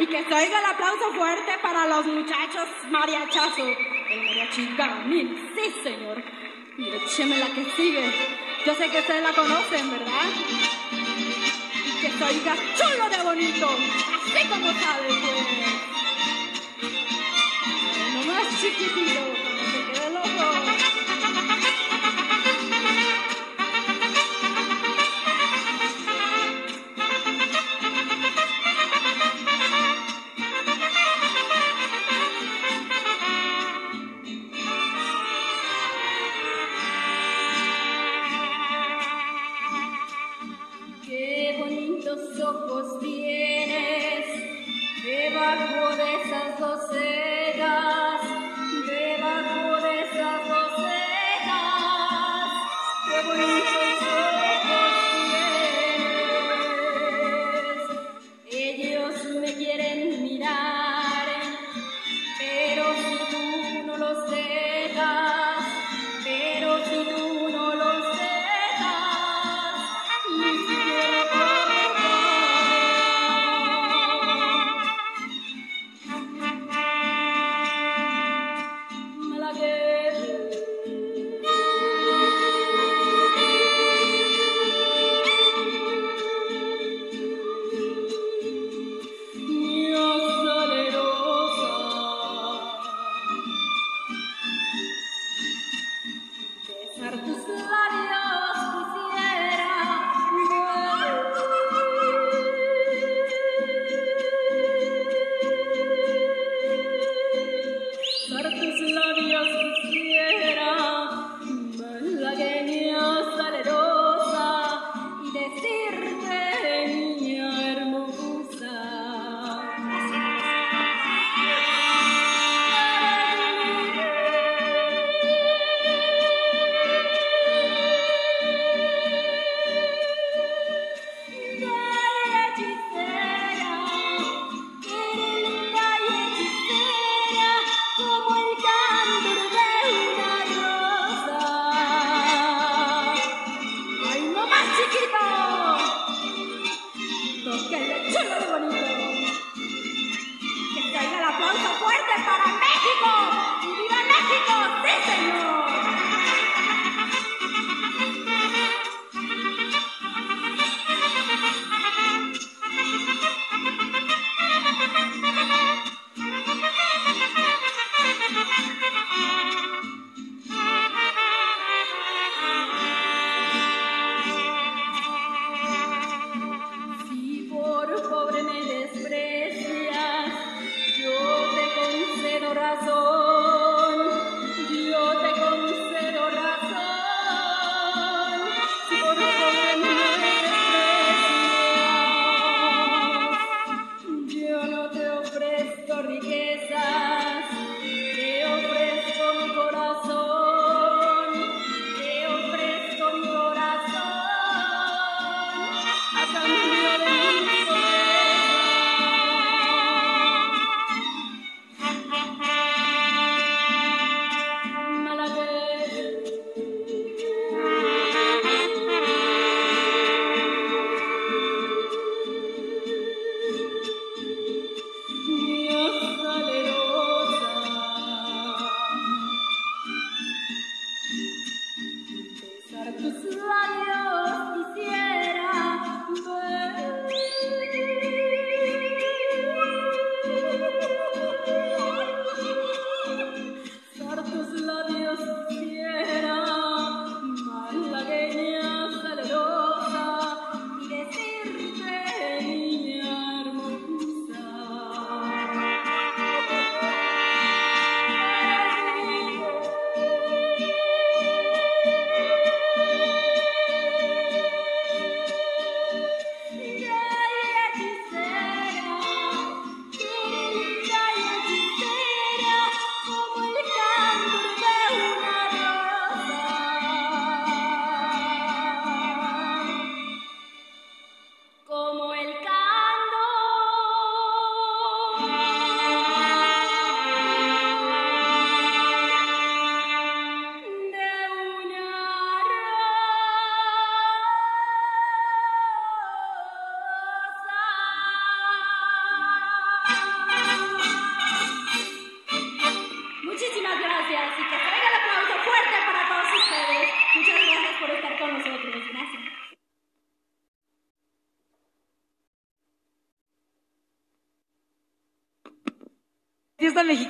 Y que se oiga el aplauso fuerte para los muchachos mariachazos. El mariachi Gamil, sí señor. Y écheme la que sigue. Yo sé que ustedes la conocen, ¿verdad? Y que se oiga chulo de bonito. Así como sabe que... Nomás chiquitito.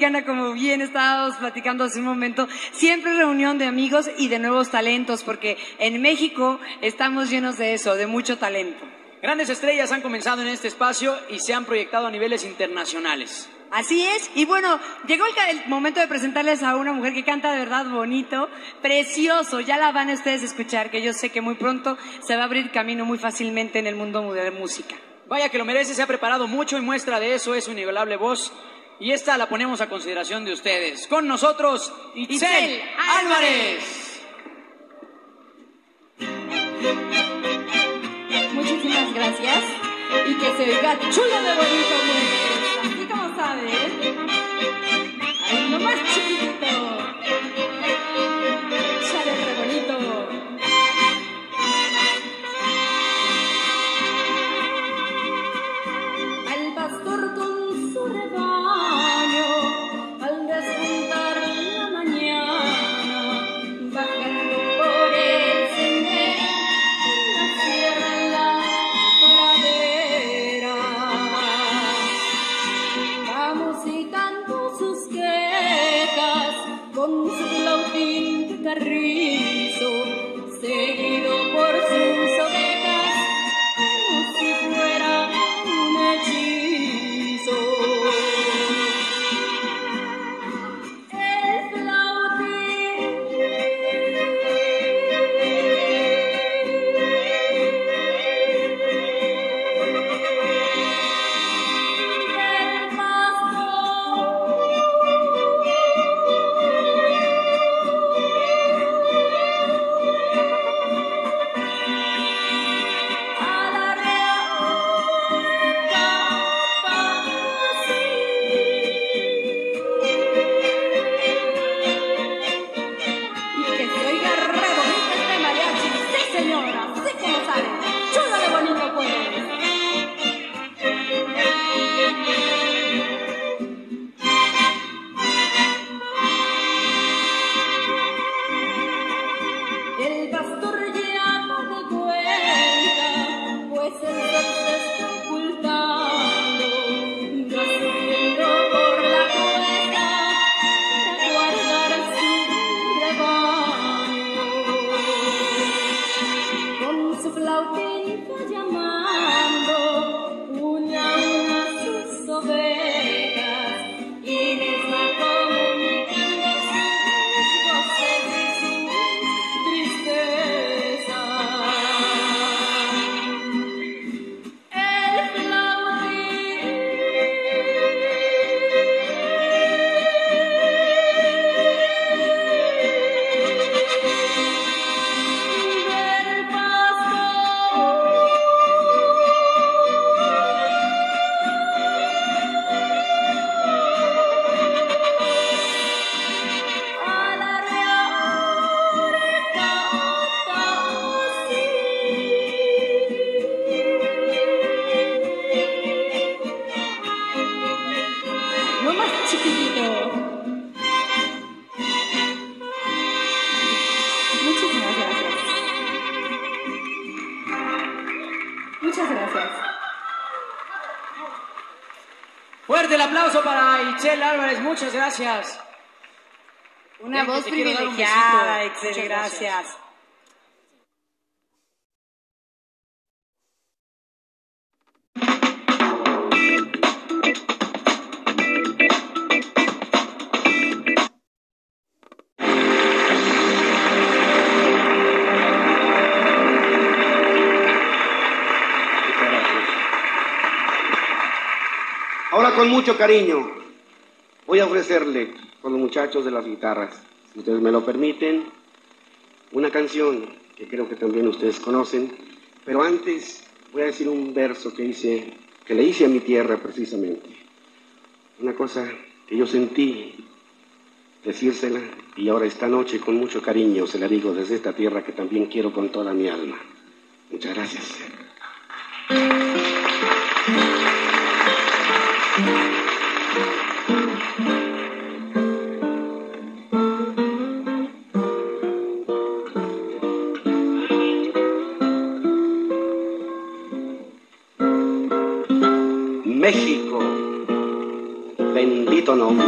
Mexicana, como bien estábamos platicando hace un momento, siempre reunión de amigos y de nuevos talentos, porque en México estamos llenos de eso, de mucho talento. Grandes estrellas han comenzado en este espacio y se han proyectado a niveles internacionales. Así es, y bueno, llegó el, el momento de presentarles a una mujer que canta de verdad bonito, precioso, ya la van a ustedes a escuchar, que yo sé que muy pronto se va a abrir camino muy fácilmente en el mundo de la música. Vaya que lo merece, se ha preparado mucho y muestra de eso es su inigualable voz. Y esta la ponemos a consideración de ustedes. Con nosotros, Itzel, Álvarez. Muchísimas gracias. Y que se oiga chulo de bonito, Muchas gracias. Fuerte el aplauso para Itzel Álvarez, muchas gracias. Una que voz un privilegiada, Muchas gracias. gracias. Mucho cariño voy a ofrecerle con los muchachos de las guitarras, si ustedes me lo permiten, una canción que creo que también ustedes conocen, pero antes voy a decir un verso que hice, que le hice a mi tierra precisamente. Una cosa que yo sentí decírsela y ahora esta noche con mucho cariño se la digo desde esta tierra que también quiero con toda mi alma. Muchas gracias. México, bendito nombre.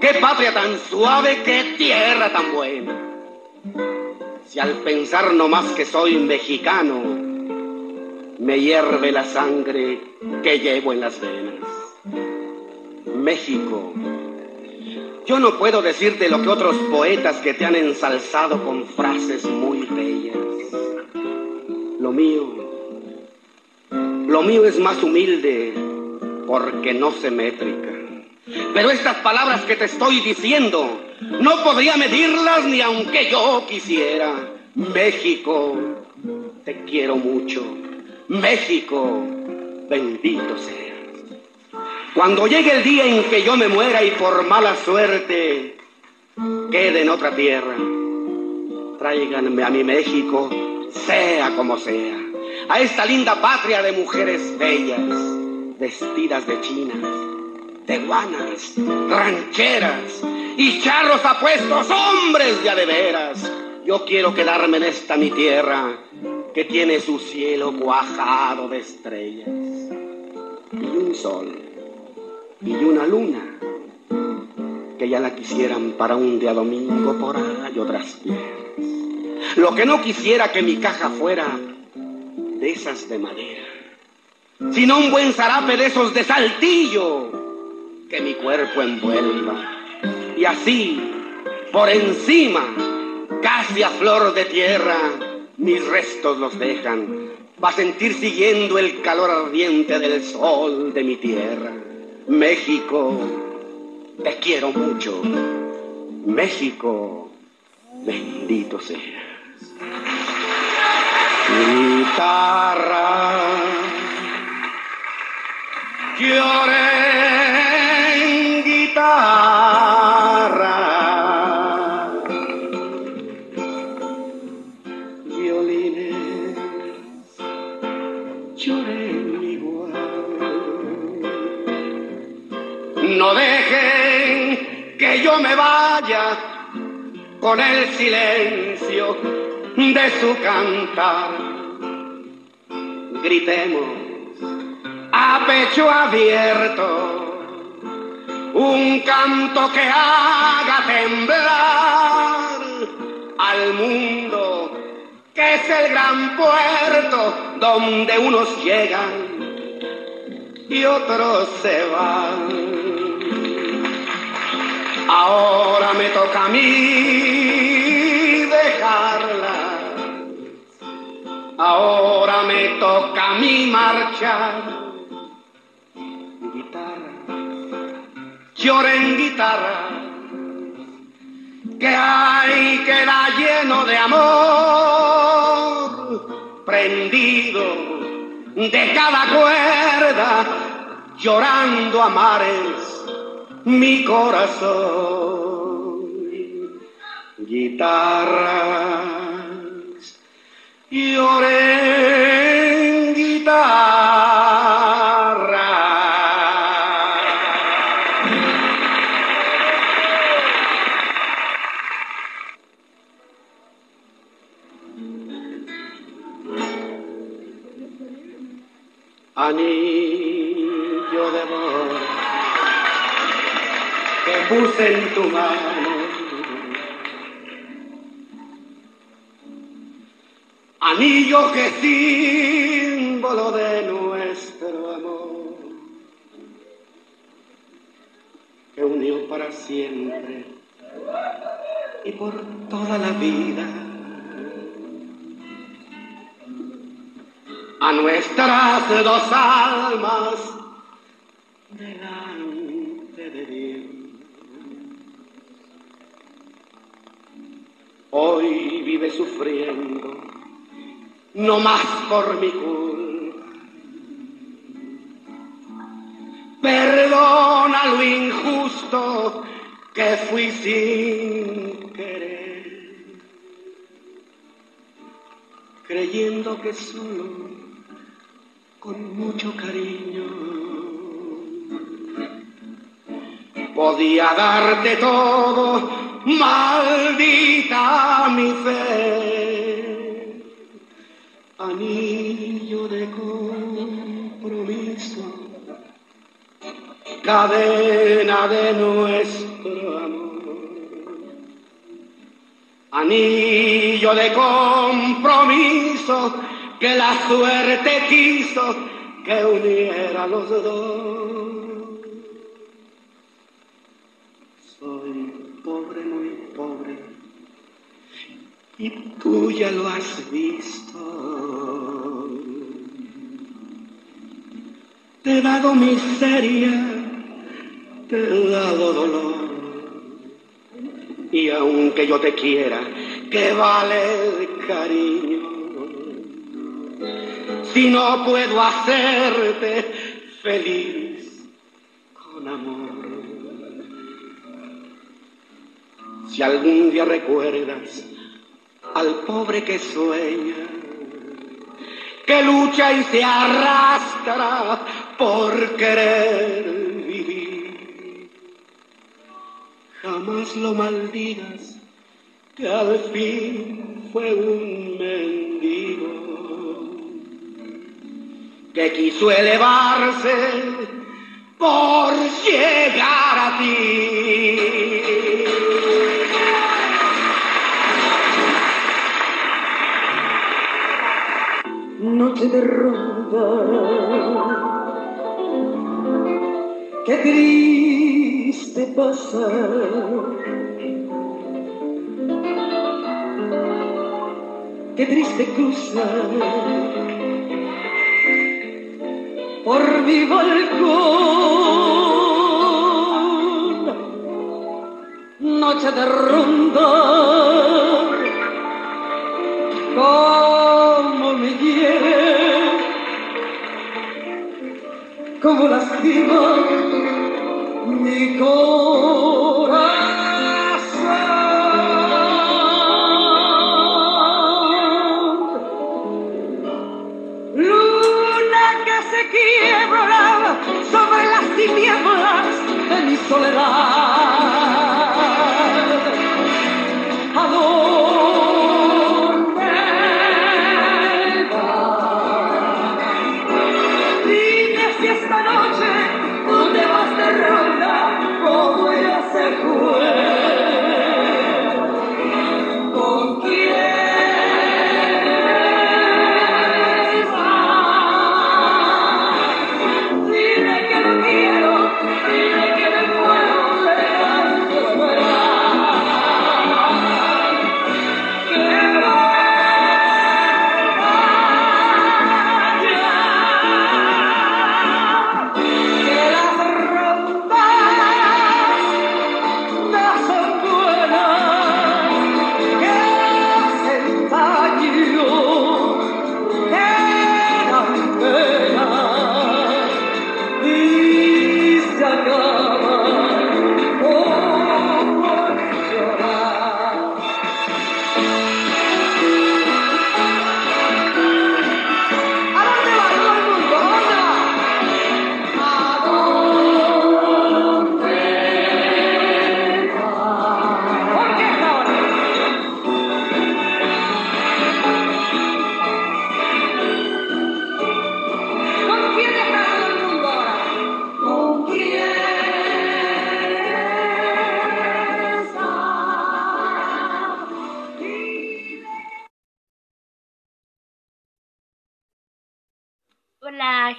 Qué patria tan suave, qué tierra tan buena. Si al pensar nomás que soy mexicano, me hierve la sangre que llevo en las venas. México, yo no puedo decirte lo que otros poetas que te han ensalzado con frases muy bellas. Lo mío, lo mío es más humilde porque no sé métrica. Pero estas palabras que te estoy diciendo, no podría medirlas ni aunque yo quisiera. México, te quiero mucho. México, bendito seas. Cuando llegue el día en que yo me muera y por mala suerte quede en otra tierra, tráiganme a mi México, sea como sea, a esta linda patria de mujeres bellas, vestidas de chinas, teguanas, rancheras y charros apuestos, hombres de de veras. Yo quiero quedarme en esta mi tierra que tiene su cielo cuajado de estrellas y un sol y una luna que ya la quisieran para un día domingo por ahí otras tierras. Lo que no quisiera que mi caja fuera de esas de madera, sino un buen zarape de esos de saltillo que mi cuerpo envuelva. Y así, por encima, casi a flor de tierra, mis restos los dejan, va a sentir siguiendo el calor ardiente del sol de mi tierra. México, te quiero mucho. México, bendito seas. Guitarra, lloré con el silencio de su cantar. Gritemos a pecho abierto un canto que haga temblar al mundo, que es el gran puerto donde unos llegan y otros se van. Ahora me toca a mí dejarla. Ahora me toca a mí marchar. Guitarra, llora en guitarra, que hay que da lleno de amor, prendido de cada cuerda, llorando a mares mi corazón. Guitarras, lloré en Anillo que símbolo de nuestro amor, que unió para siempre y por toda la vida a nuestras dos almas delante de Dios. Hoy vive sufriendo, no más por mi culpa. Perdona lo injusto que fui sin querer, creyendo que solo con mucho cariño podía darte todo, maldita mi fe, anillo de compromiso. Cadena de nuestro amor, anillo de compromiso que la suerte quiso que uniera los dos. Soy pobre, muy pobre, y tú ya lo has visto. Te he dado miseria, te he dado dolor. Y aunque yo te quiera, que vale el cariño si no puedo hacerte feliz con amor. Si algún día recuerdas al pobre que sueña, que lucha y se arrastra por querer vivir, jamás lo maldigas, que al fin fue un mendigo que quiso elevarse por llegar a ti. Noche de ronda, qué triste pasar. Qué triste cruzar por mi balcón. Noche de ronda, como me como lastima mi corazón. Luna que se quiebra sobre las tinieblas de mi soledad.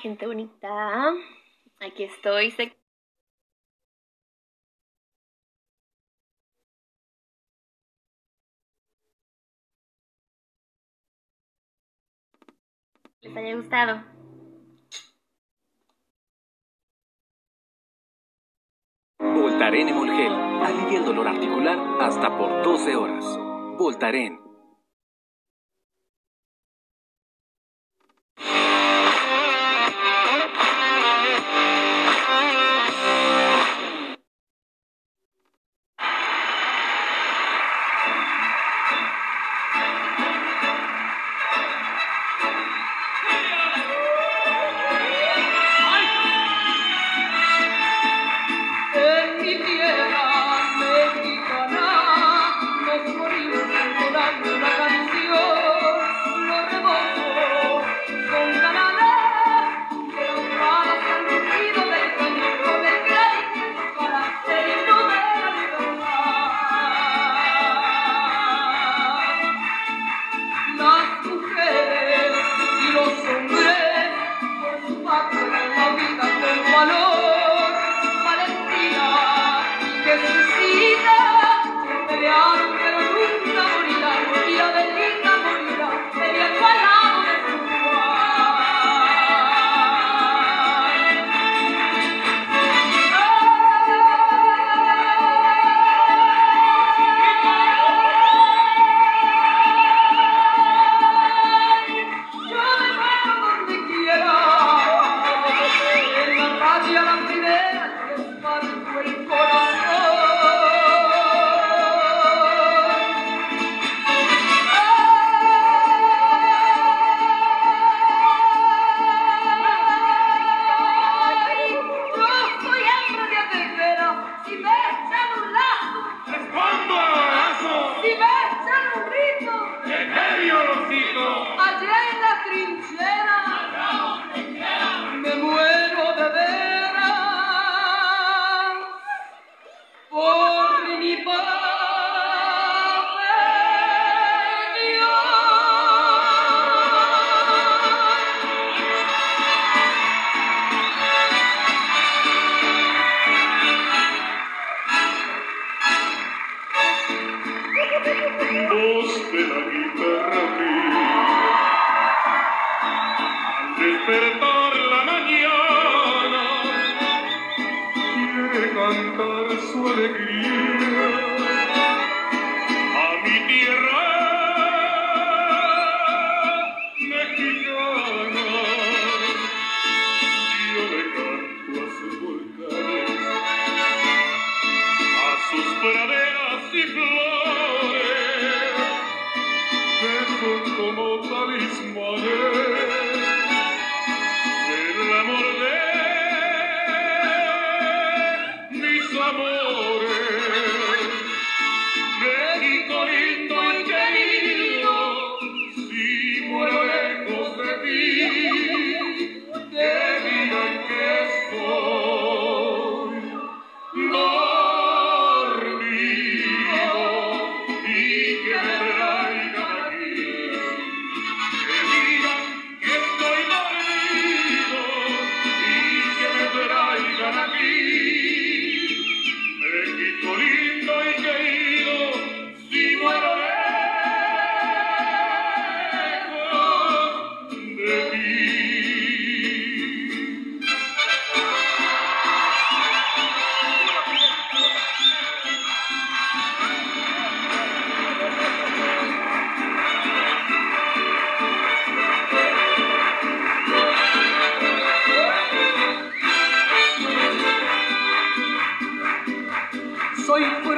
Gente bonita. Aquí estoy. Sé- Les haya gustado. Voltaren Emolgel alivia el dolor articular hasta por 12 horas. Voltaren.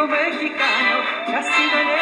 mexicano, nacido en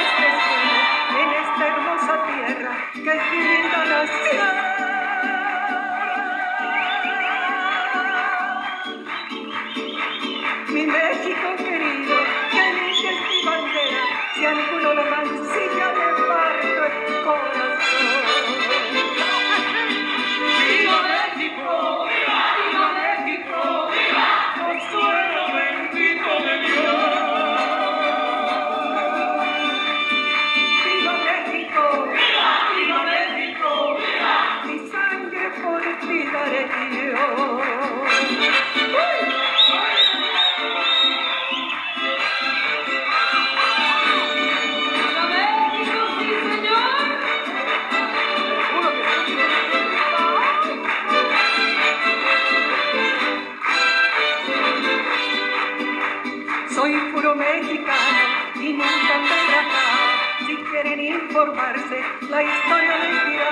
Soy puro mexicano y nunca te Si quieren informarse, la historia les dirá.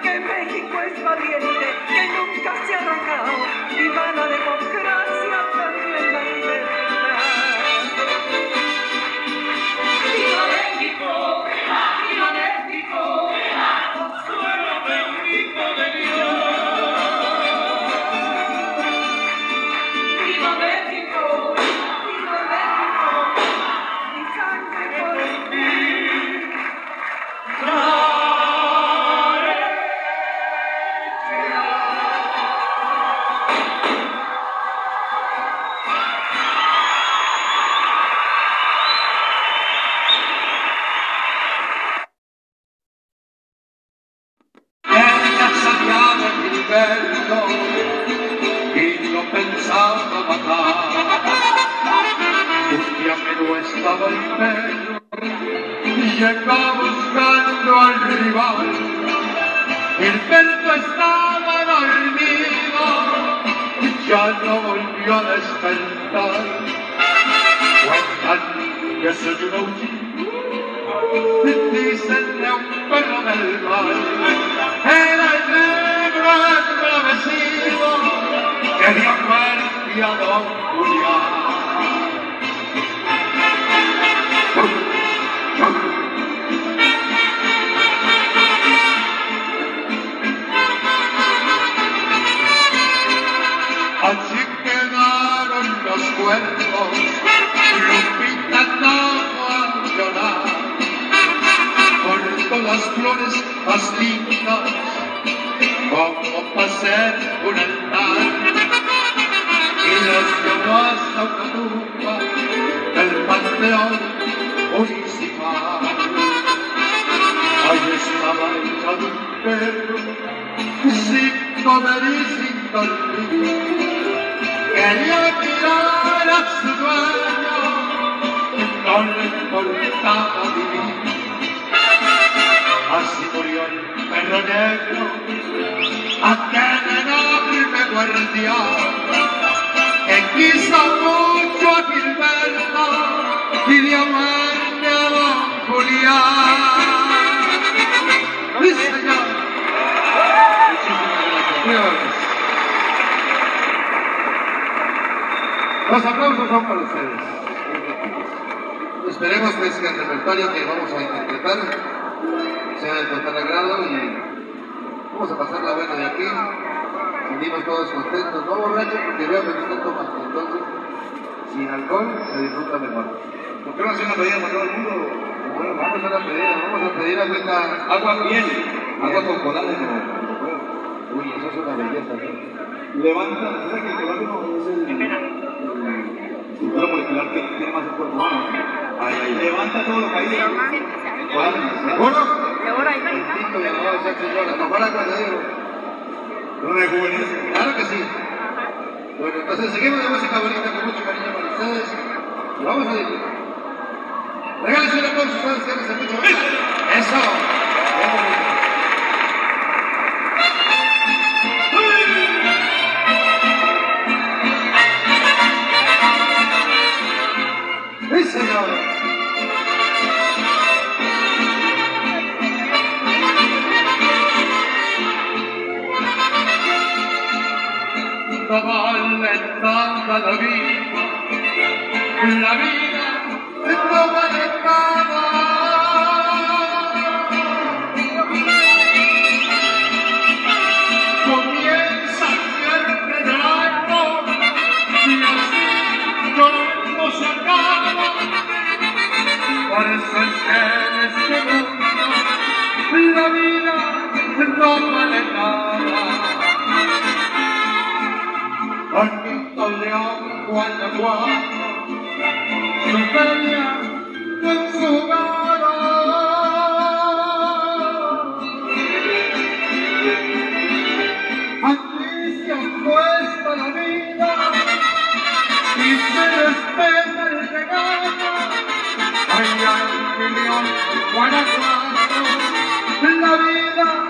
Que México es valiente, que nunca se ha arrojado y van a democracia. estaba el perro, llegaba buscando al rival. El perro estaba dormido, ya no volvió a despertar. Cuentan que soy un aullido, dicen de un perro del mal. Era el negro agradecido que dio muerte a don Julián. cuerpo, Lupita no a llorar, corto las flores más lindas, como para hacer un altar, y las llevó hasta una tumba del panteón municipal. Ahí estaba echado un perro, sin comer y sin dormir, Quería mirar a su dueño, no le importaba vivir. Así murió el perro negro, aquel enorme guardián, que quiso mucho a Gilberto y dio muerte a don Julián. Gracias. Muy amables. Los aplausos son para ustedes. Esperemos pues que el repertorio que vamos a interpretar sea de total agrado y vamos a pasar la buena de aquí. Sentimos todos contentos, no borrachos porque veo que están tomando. Entonces, sin alcohol se disfruta mejor. ¿Por qué no hacen una pedida para todo el mundo? Bueno, vamos a la pedida, vamos a pedir agüita. Agua bien, agua con colada no. Uy, eso es una belleza. Levanta, ¿sabes que el colágeno es el, que tiene más el cuerpo humano? Levanta todo lo caído. ¿Seguro? A te digo. No rejuvenece. Claro que sí. Bueno, entonces seguimos de música bonita con mucho cariño para ustedes. Y vamos a disfrutar. Regálense un aplauso, ustedes que mucho. Eso. Vida no vale nada. Bonito León, Guanajuato, su feria con su garo. Aquí se apuesta la vida y se respeta el regalo. Allá en León, Guanajuato, la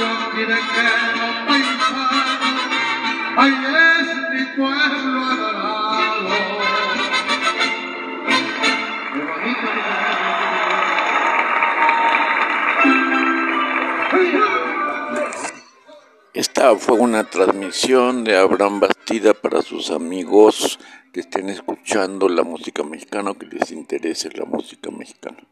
Que no ahí es mi pueblo adorado. Esta fue una transmisión de Abraham Bastida para sus amigos que estén escuchando la música mexicana o que les interese la música mexicana.